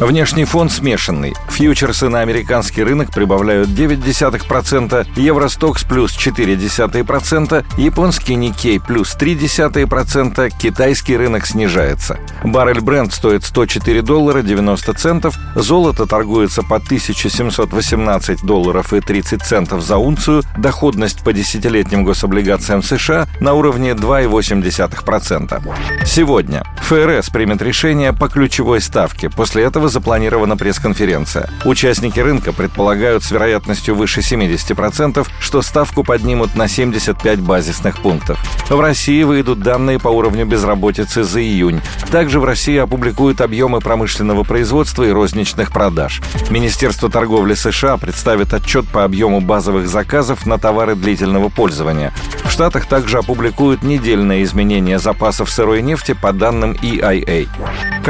Внешний фон смешанный. Фьючерсы на американский рынок прибавляют 0,9%, Евростокс плюс 0,4%, японский Никей плюс 0,3%, китайский рынок снижается. Баррель бренд стоит 104 доллара 90 центов, золото торгуется по 1718 долларов и 30 центов за унцию, доходность по десятилетним гособлигациям США на уровне 2,8%. Сегодня ФРС примет решение по ключевой ставке. После этого запланирована пресс-конференция. Участники рынка предполагают с вероятностью выше 70%, что ставку поднимут на 75 базисных пунктов. В России выйдут данные по уровню безработицы за июнь. Также в России опубликуют объемы промышленного производства и розничных продаж. Министерство торговли США представит отчет по объему базовых заказов на товары длительного пользования. В Штатах также опубликуют недельное изменение запасов сырой нефти по данным EIA.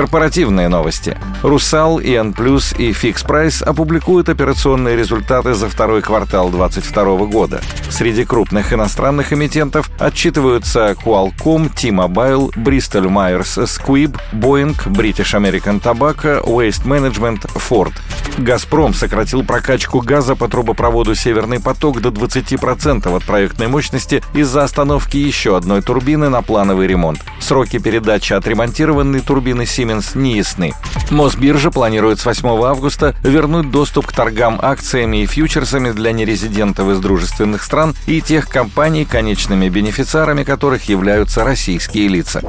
Корпоративные новости. «Русал», «ИН+» и «Фикс Прайс» опубликуют операционные результаты за второй квартал 2022 года. Среди крупных иностранных эмитентов отчитываются Qualcomm, T-Mobile, Bristol Myers Squibb, Boeing, British American Tobacco, Waste Management, Ford – «Газпром» сократил прокачку газа по трубопроводу «Северный поток» до 20% от проектной мощности из-за остановки еще одной турбины на плановый ремонт. Сроки передачи отремонтированной турбины «Сименс» не ясны. Мосбиржа планирует с 8 августа вернуть доступ к торгам акциями и фьючерсами для нерезидентов из дружественных стран и тех компаний, конечными бенефициарами которых являются российские лица.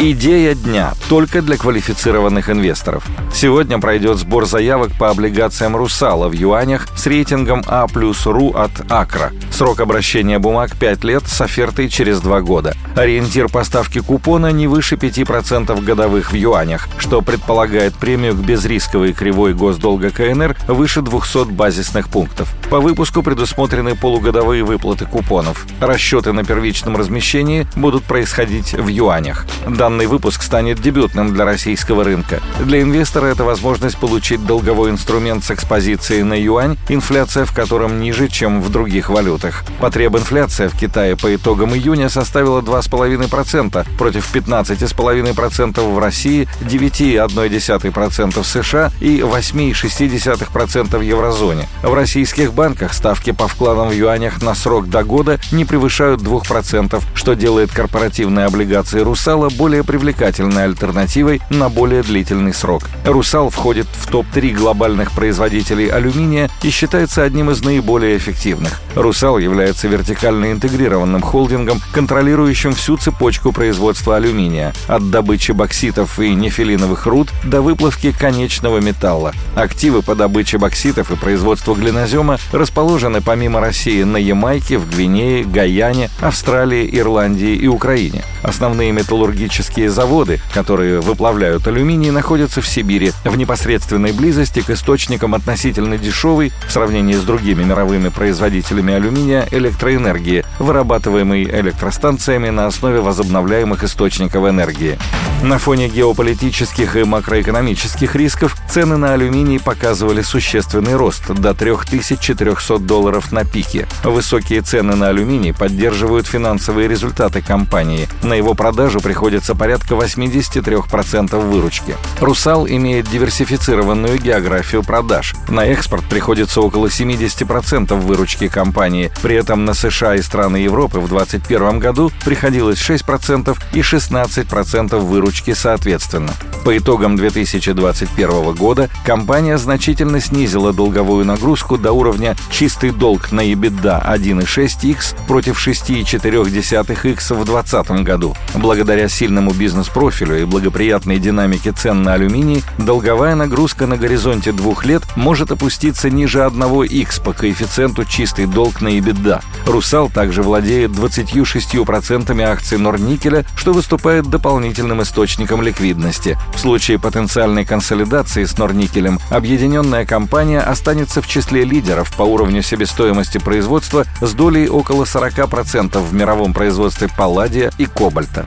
Идея дня только для квалифицированных инвесторов. Сегодня пройдет сбор заявок по облигациям «Русала» в юанях с рейтингом А плюс РУ от Акра. Срок обращения бумаг 5 лет с офертой через 2 года. Ориентир поставки купона не выше 5% годовых в юанях, что предполагает премию к безрисковой кривой госдолга КНР выше 200 базисных пунктов. По выпуску предусмотрены полугодовые выплаты купонов. Расчеты на первичном размещении будут происходить в юанях. Данный выпуск станет дебютным для российского рынка. Для инвестора это возможность получить долговой инструмент с экспозицией на юань, инфляция в котором ниже, чем в других валютах. Потреб-инфляция в Китае по итогам июня составила 2,5% против 15,5% в России, 9,1% в США и 8,6% в еврозоне. В российских банках ставки по вкладам в юанях на срок до года не превышают 2%, что делает корпоративные облигации «Русала» более более привлекательной альтернативой на более длительный срок. «Русал» входит в топ-3 глобальных производителей алюминия и считается одним из наиболее эффективных. «Русал» является вертикально интегрированным холдингом, контролирующим всю цепочку производства алюминия, от добычи бокситов и нефилиновых руд до выплавки конечного металла. Активы по добыче бокситов и производству глинозема расположены помимо России на Ямайке, в Гвинее, Гаяне, Австралии, Ирландии и Украине. Основные металлургические химические заводы, которые выплавляют алюминий, находятся в Сибири, в непосредственной близости к источникам относительно дешевой, в сравнении с другими мировыми производителями алюминия, электроэнергии, вырабатываемой электростанциями на основе возобновляемых источников энергии. На фоне геополитических и макроэкономических рисков цены на алюминий показывали существенный рост до 3400 долларов на пике. Высокие цены на алюминий поддерживают финансовые результаты компании. На его продажу приходится составляется порядка 83% выручки. «Русал» имеет диверсифицированную географию продаж. На экспорт приходится около 70% выручки компании. При этом на США и страны Европы в 2021 году приходилось 6% и 16% выручки соответственно. По итогам 2021 года компания значительно снизила долговую нагрузку до уровня чистый долг на EBITDA 1,6x против 6,4x в 2020 году. Благодаря сильным стабильному бизнес-профилю и благоприятной динамике цен на алюминий, долговая нагрузка на горизонте двух лет может опуститься ниже 1x по коэффициенту чистый долг на EBITDA. «Русал» также владеет 26% акций Норникеля, что выступает дополнительным источником ликвидности. В случае потенциальной консолидации с Норникелем объединенная компания останется в числе лидеров по уровню себестоимости производства с долей около 40% в мировом производстве палладия и кобальта.